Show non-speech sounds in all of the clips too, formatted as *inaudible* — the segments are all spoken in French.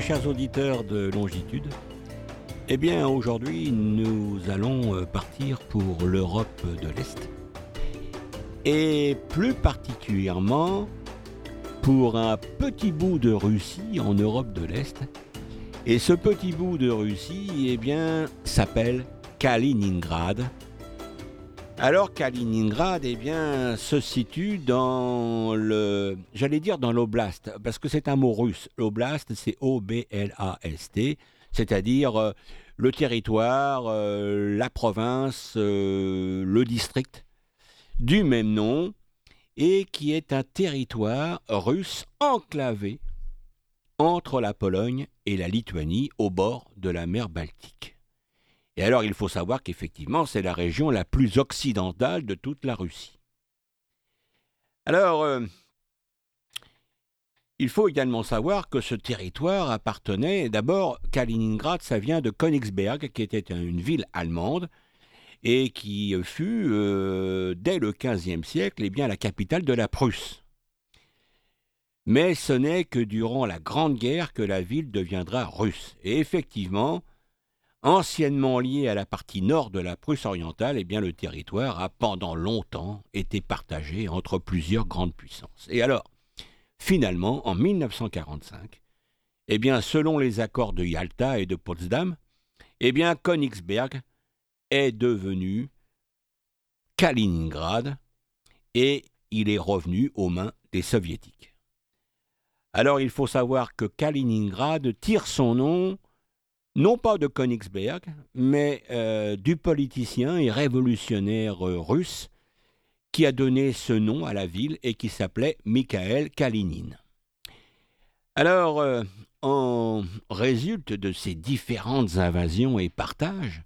chers auditeurs de Longitude, eh bien, aujourd'hui, nous allons euh, partir pour l'Europe de l'Est. Et plus particulièrement pour un petit bout de Russie en Europe de l'Est. Et ce petit bout de Russie, eh bien, s'appelle Kaliningrad. Alors Kaliningrad, eh bien, se situe dans le, j'allais dire dans l'oblast, parce que c'est un mot russe. L'oblast, c'est O-B-L-A-S-T, c'est-à-dire euh, le territoire, euh, la province, euh, le district du même nom, et qui est un territoire russe enclavé entre la Pologne et la Lituanie au bord de la mer Baltique. Et alors il faut savoir qu'effectivement c'est la région la plus occidentale de toute la Russie. Alors, euh, il faut également savoir que ce territoire appartenait d'abord, Kaliningrad, ça vient de Königsberg, qui était une ville allemande, et qui fut, euh, dès le XVe siècle, eh bien, la capitale de la Prusse. Mais ce n'est que durant la Grande Guerre que la ville deviendra russe. Et effectivement, Anciennement lié à la partie nord de la Prusse orientale, eh bien le territoire a pendant longtemps été partagé entre plusieurs grandes puissances. Et alors, finalement, en 1945, eh bien, selon les accords de Yalta et de Potsdam, eh bien, Königsberg est devenu Kaliningrad et il est revenu aux mains des soviétiques. Alors il faut savoir que Kaliningrad tire son nom non pas de Königsberg, mais euh, du politicien et révolutionnaire euh, russe qui a donné ce nom à la ville et qui s'appelait Mikhail Kalinin. Alors, euh, en résulte de ces différentes invasions et partages,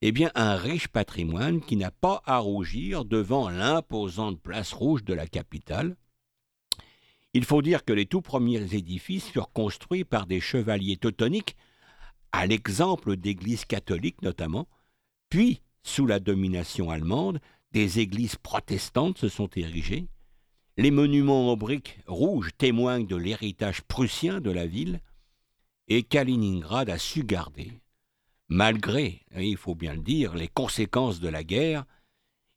eh bien, un riche patrimoine qui n'a pas à rougir devant l'imposante place rouge de la capitale. Il faut dire que les tout premiers édifices furent construits par des chevaliers teutoniques à l'exemple d'églises catholiques notamment, puis, sous la domination allemande, des églises protestantes se sont érigées. Les monuments en briques rouges témoignent de l'héritage prussien de la ville, et Kaliningrad a su garder, malgré, il faut bien le dire, les conséquences de la guerre,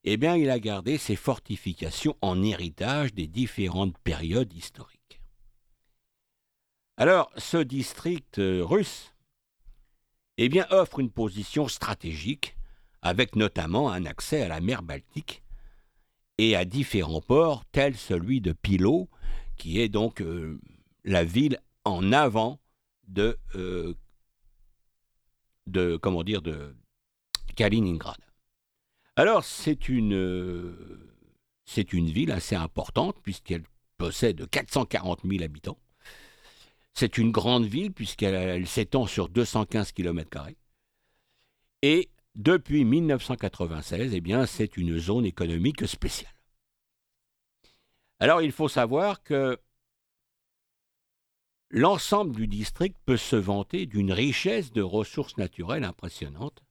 eh bien, il a gardé ses fortifications en héritage des différentes périodes historiques. Alors, ce district euh, russe eh bien, offre une position stratégique, avec notamment un accès à la mer Baltique et à différents ports, tels celui de Pilo, qui est donc euh, la ville en avant de, euh, de, comment dire, de Kaliningrad. Alors, c'est une, euh, c'est une ville assez importante, puisqu'elle possède 440 000 habitants. C'est une grande ville puisqu'elle s'étend sur 215 km. Et depuis 1996, eh c'est une zone économique spéciale. Alors il faut savoir que l'ensemble du district peut se vanter d'une richesse de ressources naturelles impressionnante.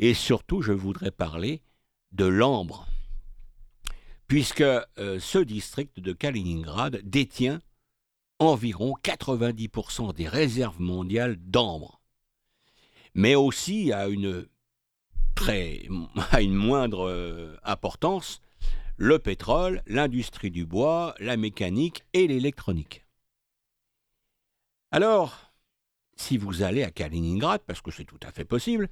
Et surtout, je voudrais parler de l'ambre, puisque euh, ce district de Kaliningrad détient environ 90% des réserves mondiales d'ambre, mais aussi à une très *laughs* à une moindre euh, importance le pétrole, l'industrie du bois, la mécanique et l'électronique. Alors, si vous allez à Kaliningrad, parce que c'est tout à fait possible,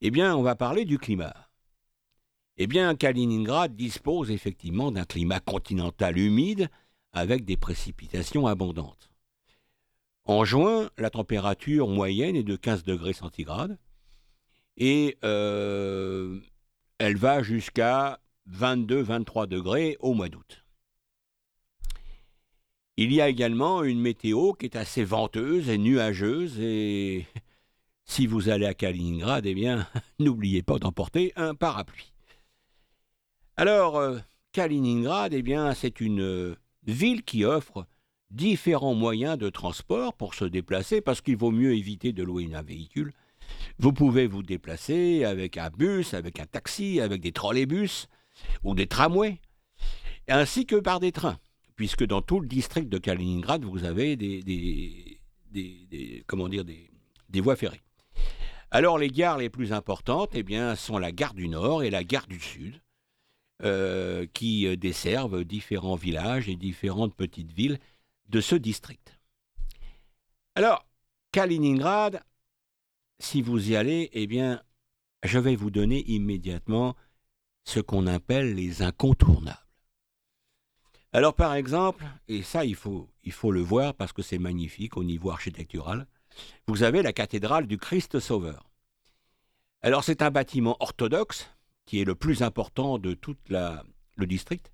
eh bien, on va parler du climat. Eh bien, Kaliningrad dispose effectivement d'un climat continental humide avec des précipitations abondantes. En juin, la température moyenne est de 15 degrés centigrades et euh, elle va jusqu'à 22-23 degrés au mois d'août. Il y a également une météo qui est assez venteuse et nuageuse et *laughs* si vous allez à Kaliningrad, eh bien, *laughs* n'oubliez pas d'emporter un parapluie. Alors, euh, Kaliningrad, eh bien, c'est une ville qui offre différents moyens de transport pour se déplacer, parce qu'il vaut mieux éviter de louer un véhicule. Vous pouvez vous déplacer avec un bus, avec un taxi, avec des trolleybus ou des tramways, ainsi que par des trains, puisque dans tout le district de Kaliningrad, vous avez des, des, comment dire, des, voies ferrées. Alors les gares les plus importantes eh bien, sont la gare du Nord et la gare du Sud, euh, qui euh, desservent différents villages et différentes petites villes de ce district. Alors, Kaliningrad, si vous y allez, eh bien, je vais vous donner immédiatement ce qu'on appelle les incontournables. Alors par exemple, et ça il faut, il faut le voir parce que c'est magnifique au niveau architectural, vous avez la cathédrale du Christ Sauveur. Alors c'est un bâtiment orthodoxe qui est le plus important de tout le district.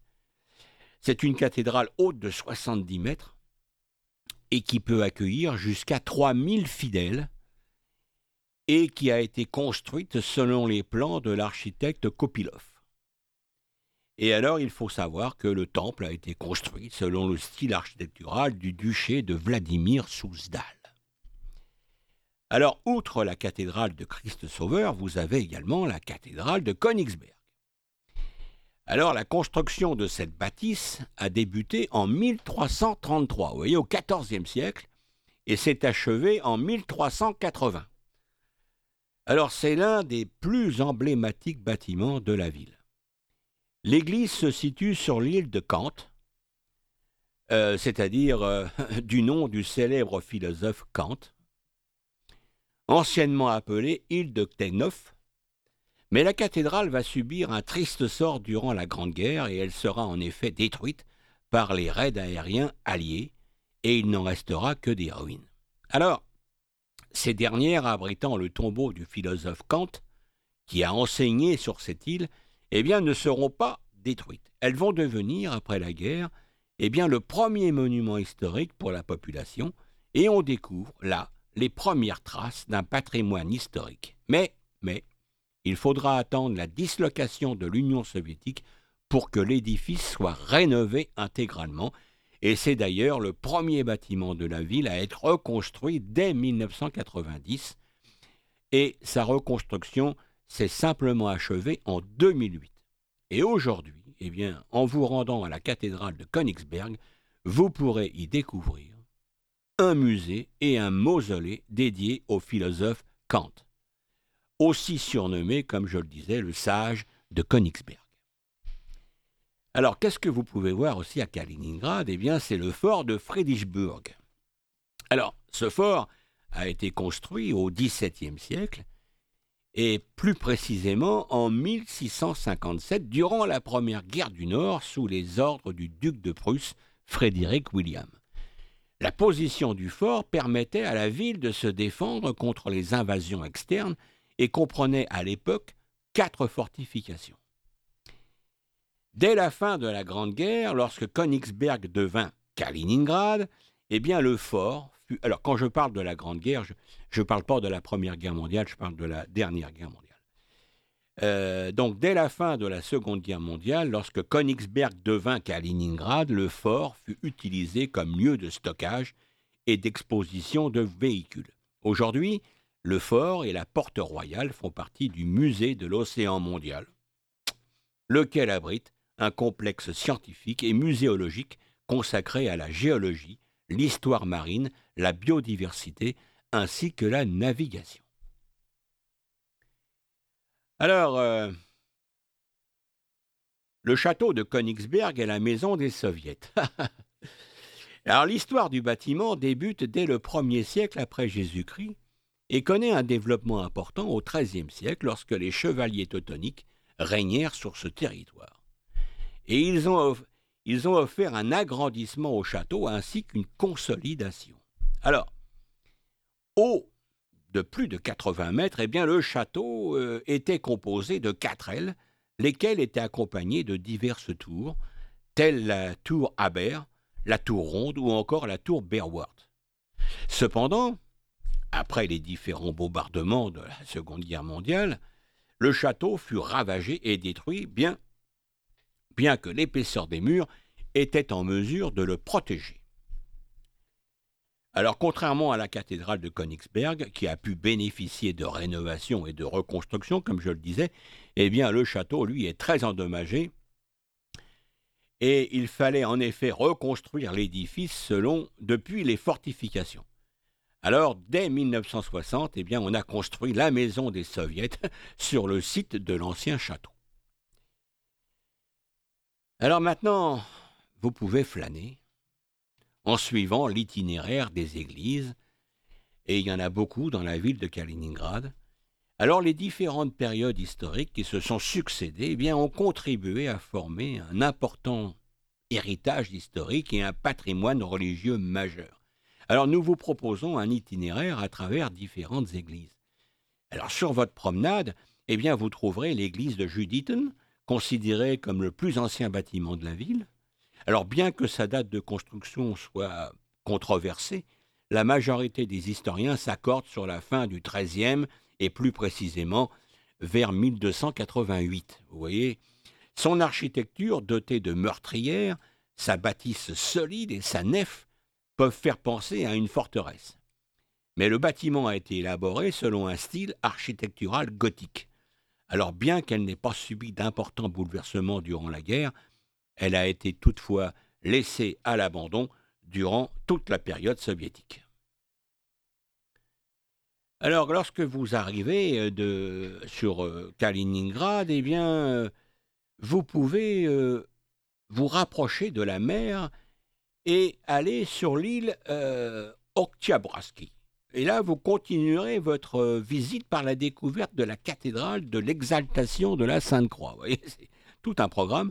C'est une cathédrale haute de 70 mètres et qui peut accueillir jusqu'à 3000 fidèles et qui a été construite selon les plans de l'architecte Kopilov. Et alors, il faut savoir que le temple a été construit selon le style architectural du duché de Vladimir Souzdal. Alors, outre la cathédrale de Christ Sauveur, vous avez également la cathédrale de Königsberg. Alors, la construction de cette bâtisse a débuté en 1333, vous voyez, au XIVe siècle, et s'est achevée en 1380. Alors, c'est l'un des plus emblématiques bâtiments de la ville. L'église se situe sur l'île de Kant, euh, c'est-à-dire euh, *laughs* du nom du célèbre philosophe Kant, anciennement appelée île de Ktenov, mais la cathédrale va subir un triste sort durant la Grande Guerre et elle sera en effet détruite par les raids aériens alliés et il n'en restera que des ruines. Alors, ces dernières abritant le tombeau du philosophe Kant, qui a enseigné sur cette île, eh bien, ne seront pas détruites. Elles vont devenir, après la guerre, eh bien, le premier monument historique pour la population, et on découvre là les premières traces d'un patrimoine historique. Mais, mais, il faudra attendre la dislocation de l'Union soviétique pour que l'édifice soit rénové intégralement, et c'est d'ailleurs le premier bâtiment de la ville à être reconstruit dès 1990, et sa reconstruction s'est simplement achevée en 2008. Et aujourd'hui, eh bien, en vous rendant à la cathédrale de Königsberg, vous pourrez y découvrir un musée et un mausolée dédié au philosophe Kant, aussi surnommé, comme je le disais, le sage de Königsberg. Alors, qu'est-ce que vous pouvez voir aussi à Kaliningrad? Eh bien, c'est le fort de Friedrichsburg. Alors, ce fort a été construit au XVIIe siècle et plus précisément en 1657 durant la première guerre du Nord sous les ordres du duc de Prusse Frédéric William. La position du fort permettait à la ville de se défendre contre les invasions externes et comprenait à l'époque quatre fortifications. Dès la fin de la Grande Guerre, lorsque Königsberg devint Kaliningrad, eh bien le fort alors, quand je parle de la Grande Guerre, je ne parle pas de la Première Guerre mondiale, je parle de la dernière Guerre mondiale. Euh, donc, dès la fin de la Seconde Guerre mondiale, lorsque Königsberg devint Kaliningrad, le fort fut utilisé comme lieu de stockage et d'exposition de véhicules. Aujourd'hui, le fort et la porte royale font partie du musée de l'océan mondial, lequel abrite un complexe scientifique et muséologique consacré à la géologie, l'histoire marine, la biodiversité ainsi que la navigation. Alors, euh, le château de Königsberg est la maison des soviets. *laughs* Alors l'histoire du bâtiment débute dès le 1er siècle après Jésus-Christ et connaît un développement important au XIIIe siècle lorsque les chevaliers teutoniques régnèrent sur ce territoire. Et ils ont, ils ont offert un agrandissement au château ainsi qu'une consolidation. Alors, haut de plus de 80 mètres, eh bien, le château euh, était composé de quatre ailes, lesquelles étaient accompagnées de diverses tours, telles la tour Aber, la tour ronde ou encore la tour Berwart. Cependant, après les différents bombardements de la Seconde Guerre mondiale, le château fut ravagé et détruit, bien que l'épaisseur des murs était en mesure de le protéger. Alors, contrairement à la cathédrale de Königsberg, qui a pu bénéficier de rénovation et de reconstruction, comme je le disais, eh bien, le château, lui, est très endommagé. Et il fallait en effet reconstruire l'édifice selon depuis les fortifications. Alors, dès 1960, eh bien, on a construit la maison des soviets *laughs* sur le site de l'ancien château. Alors maintenant, vous pouvez flâner en suivant l'itinéraire des églises, et il y en a beaucoup dans la ville de Kaliningrad. Alors les différentes périodes historiques qui se sont succédées eh bien, ont contribué à former un important héritage historique et un patrimoine religieux majeur. Alors nous vous proposons un itinéraire à travers différentes églises. Alors sur votre promenade, eh bien vous trouverez l'église de Juditen, considérée comme le plus ancien bâtiment de la ville. Alors bien que sa date de construction soit controversée, la majorité des historiens s'accordent sur la fin du XIIIe et plus précisément vers 1288. Vous voyez, son architecture dotée de meurtrières, sa bâtisse solide et sa nef peuvent faire penser à une forteresse. Mais le bâtiment a été élaboré selon un style architectural gothique. Alors bien qu'elle n'ait pas subi d'importants bouleversements durant la guerre, elle a été toutefois laissée à l'abandon durant toute la période soviétique. Alors lorsque vous arrivez euh, sur euh, Kaliningrad, eh bien, euh, vous pouvez vous rapprocher de la mer et aller sur l'île euh, Et là, vous continuerez votre visite par la découverte de la cathédrale de l'exaltation de la Sainte-Croix. Vous voyez, c'est tout un programme.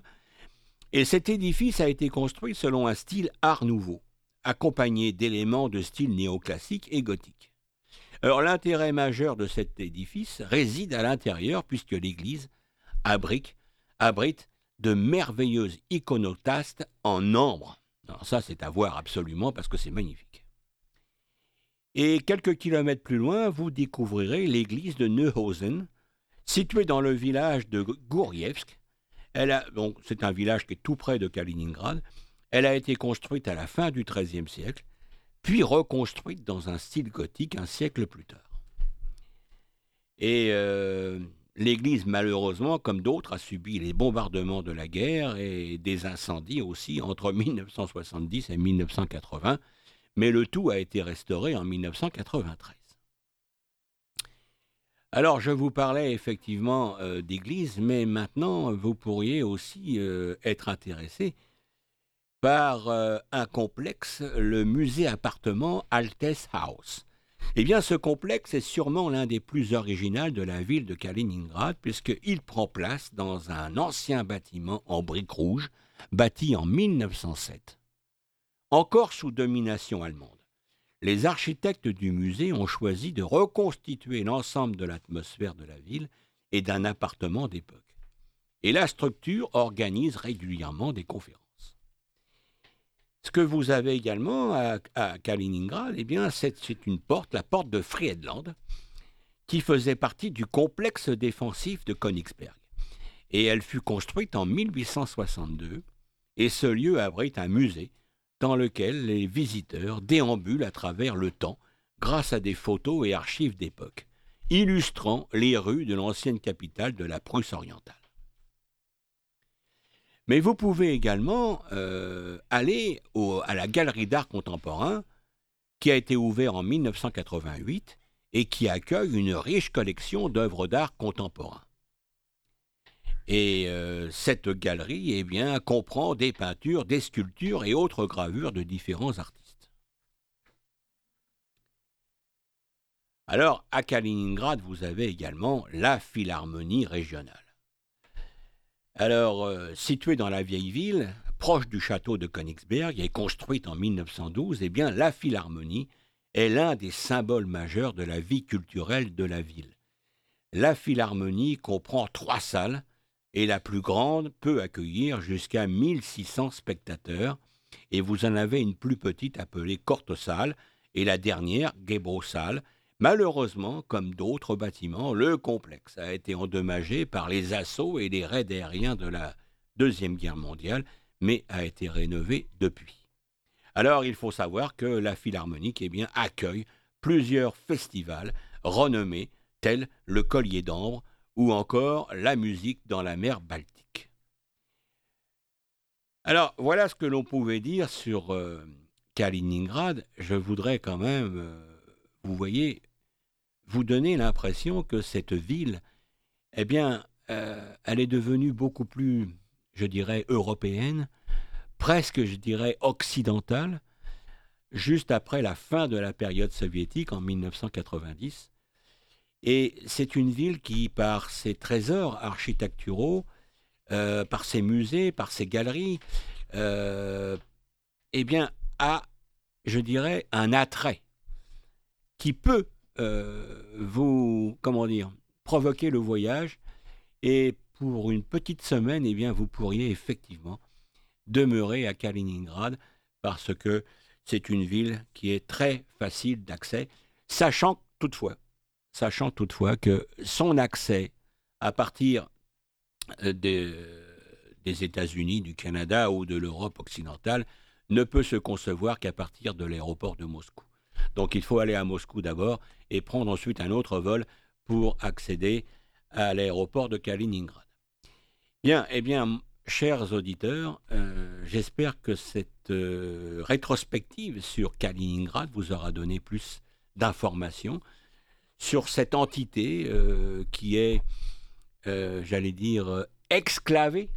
Et cet édifice a été construit selon un style art nouveau, accompagné d'éléments de style néoclassique et gothique. Alors l'intérêt majeur de cet édifice réside à l'intérieur puisque l'église abrite, abrite de merveilleuses iconotastes en ambre alors ça, c'est à voir absolument parce que c'est magnifique. Et quelques kilomètres plus loin, vous découvrirez l'église de Neuhausen, située dans le village de Gourievsk. Elle donc, c'est un village qui est tout près de Kaliningrad. Elle a été construite à la fin du XIIIe siècle, puis reconstruite dans un style gothique un siècle plus tard. Et euh, L'Église, malheureusement, comme d'autres, a subi les bombardements de la guerre et des incendies aussi entre *laughs* 1970 et 1980, mais le tout a été restauré en 1993. Alors, je vous parlais effectivement euh, d'église, mais maintenant, vous pourriez aussi euh, être intéressé par euh, un complexe, le musée appartement Altes House. Eh bien, ce complexe est sûrement l'un des plus originaux de la ville de Kaliningrad, puisqu'il prend place dans un ancien bâtiment en briques rouges, bâti en 1907. Encore sous domination allemande, les architectes du musée ont choisi de reconstituer l'ensemble de l'atmosphère de la ville et d'un appartement d'époque. Et la structure organise régulièrement des conférences. Ce que vous avez également à, Kaliningrad, eh bien, c'est une porte, la porte de Friedland, qui faisait partie du complexe défensif de Königsberg. Et elle fut construite en 1862, et ce lieu abrite un musée dans lequel les visiteurs déambulent à travers le temps grâce à des photos et archives d'époque, illustrant les rues de l'ancienne capitale de la Prusse orientale. Mais vous pouvez également euh, aller à la Galerie d'art contemporain qui a été ouverte en 1988 et qui accueille une riche collection d'œuvres d'art contemporain. Et euh, cette galerie eh comprend des peintures, des sculptures et autres gravures de différents artistes. Alors, à Kaliningrad, vous avez également la Philharmonie régionale. Alors, euh, située dans la vieille ville, proche du château de Königsberg et construite en 1912, eh bien, la Philharmonie est l'un des symboles majeurs de la vie culturelle de la ville. La Philharmonie comprend trois salles et la plus grande peut accueillir jusqu'à 1600 spectateurs et vous en avez une plus petite appelée Corte Salle et la dernière Gebro Salle Malheureusement, comme d'autres bâtiments, le complexe a été endommagé par les assauts et les raids aériens de la Deuxième Guerre mondiale, mais a été rénové depuis. Alors il faut savoir que la Philharmonique eh bien, accueille plusieurs festivals renommés tels le Collier d'Ambre ou encore la musique dans la mer Baltique. Alors voilà ce que l'on pouvait dire sur euh, Kaliningrad. Je voudrais quand même... Euh, vous voyez, vous donnez l'impression que cette ville, eh bien, euh, elle est devenue beaucoup plus, je dirais, européenne, presque, je dirais, occidentale, juste après la fin de la période soviétique en 1990. Et c'est une ville qui, par ses trésors architecturaux, euh, par ses musées, par ses galeries, euh, eh bien, a, je dirais, un attrait qui peut euh, vous, comment dire, provoquer le voyage. Et pour une petite semaine, eh bien, vous pourriez effectivement demeurer à Kaliningrad parce que c'est une ville qui est très facile d'accès, sachant toutefois, sachant toutefois que son accès à partir euh, des, États-Unis, du Canada ou de l'Europe occidentale ne peut se concevoir qu'à partir de l'aéroport de Moscou. Donc il faut aller à Moscou d'abord et prendre ensuite un autre vol pour accéder à l'aéroport de Kaliningrad. Bien, eh bien, chers auditeurs, euh, j'espère que cette euh, rétrospective sur Kaliningrad vous aura donné plus d'informations sur cette entité euh, qui est, j'allais dire, exclavée.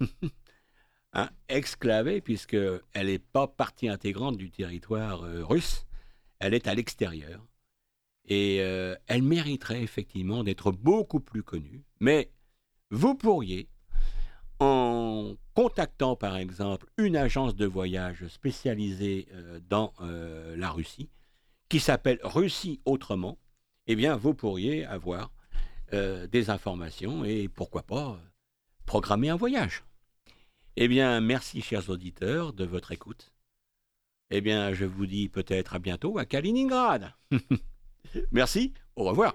*laughs* hein, exclavée, puisqu'elle n'est pas partie intégrante du territoire russe, elle est à l'extérieur. Et elle mériterait effectivement d'être beaucoup plus connue. Mais vous pourriez, en contactant par exemple une agence de voyage spécialisée euh, dans euh, la Russie, qui s'appelle Russie Autrement, eh bien vous pourriez avoir euh, des informations et pourquoi pas programmer un voyage. Eh bien, merci chers auditeurs de votre écoute. Eh bien, je vous dis peut-être à bientôt à Kaliningrad. *laughs* merci, au revoir.